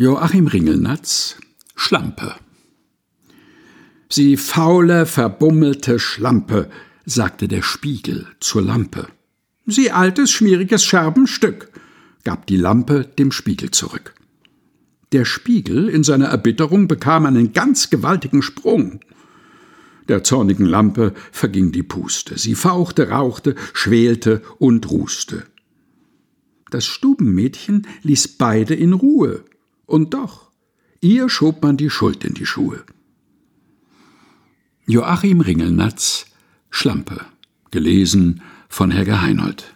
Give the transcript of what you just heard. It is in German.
Joachim Ringelnatz Schlampe Sie faule, verbummelte Schlampe, sagte der Spiegel zur Lampe. Sie altes, schmieriges Scherbenstück, gab die Lampe dem Spiegel zurück. Der Spiegel in seiner Erbitterung bekam einen ganz gewaltigen Sprung. Der zornigen Lampe verging die Puste, sie fauchte, rauchte, schwelte und ruste. Das Stubenmädchen ließ beide in Ruhe, und doch, ihr schob man die Schuld in die Schuhe. Joachim Ringelnatz Schlampe gelesen von Helga Heinold